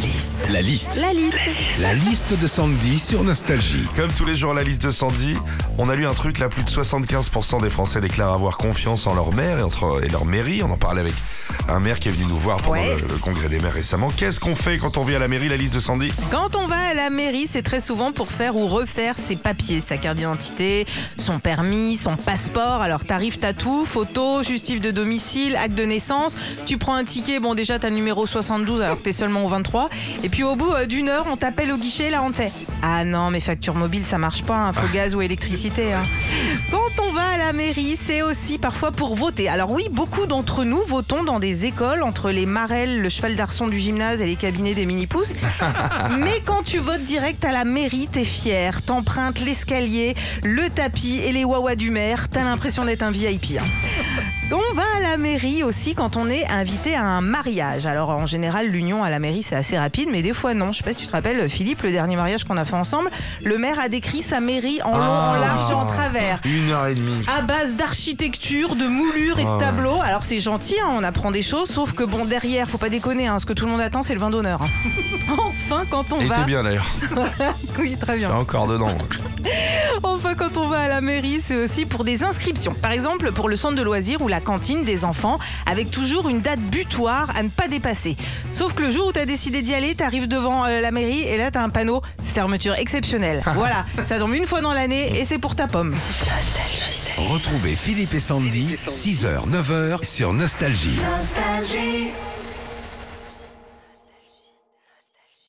liste. La liste. La liste. La liste de Sandy sur Nostalgie. Comme tous les jours, la liste de Sandy, on a lu un truc là, plus de 75% des Français déclarent avoir confiance en leur maire et, entre, et leur mairie. On en parlait avec un maire qui est venu nous voir pendant Ouais. le, le congrès des maires récemment. Qu'est-ce qu'on fait quand on vient à la mairie, la liste de Sandy? Quand on va à la mairie, c'est très souvent pour faire ou refaire ses papiers, sa carte d'identité, son permis, son passeport. Alors t'arrives, t'as tout, photo, justif de domicile, acte de naissance. Tu prends un ticket, bon déjà t'as le numéro 72 alors que t'es seulement au 23. Et puis au bout euh, d'une heure, on t'appelle au guichet, là on te fait Ah non, mes factures mobiles ça marche pas, hein, faut gaz ou électricité. hein. Quand on va à la mairie, c'est aussi parfois pour voter. Alors oui, beaucoup d'entre nous votons dans des écoles entre les marelles, le cheval d'arçon du gymnase et les cabinets des mini-pousses. Mais quand tu votes direct à la mairie, t'es fier, t'empruntes l'escalier, le tapis et les wawas du maire, t'as l'impression d'être un VIP. hein. On va à la mairie aussi quand on est invité à un mariage. Alors en général, l'union à la mairie c'est assez rapide, mais des fois non. Je sais pas si tu te rappelles, Philippe, le dernier mariage qu'on a fait ensemble, le maire a décrit sa mairie en long, en large et en travers Une heure et demie. à base d'architecture, de moulures et Ah de ouais. tableaux. Alors c'est gentil, hein, on apprend des choses, sauf que bon derrière, faut pas déconner, hein, ce que tout le monde attend, c'est le vin d'honneur. hein. enfin, quand on Et va, t'es bien d'ailleurs. oui très bien. encore dedans. Enfin, quand on va à la mairie, c'est aussi pour des inscriptions. Par exemple, pour le centre de loisirs ou la cantine des enfants, avec toujours une date butoir à ne pas dépasser. Sauf que le jour où t'as décidé d'y aller, t'arrives devant euh, la mairie et là t'as un panneau fermeture exceptionnelle. voilà, ça tombe une fois dans l'année et c'est pour ta pomme. Retrouvez Philippe et Sandy, 6h, 9h sur Nostalgie. Nostalgie.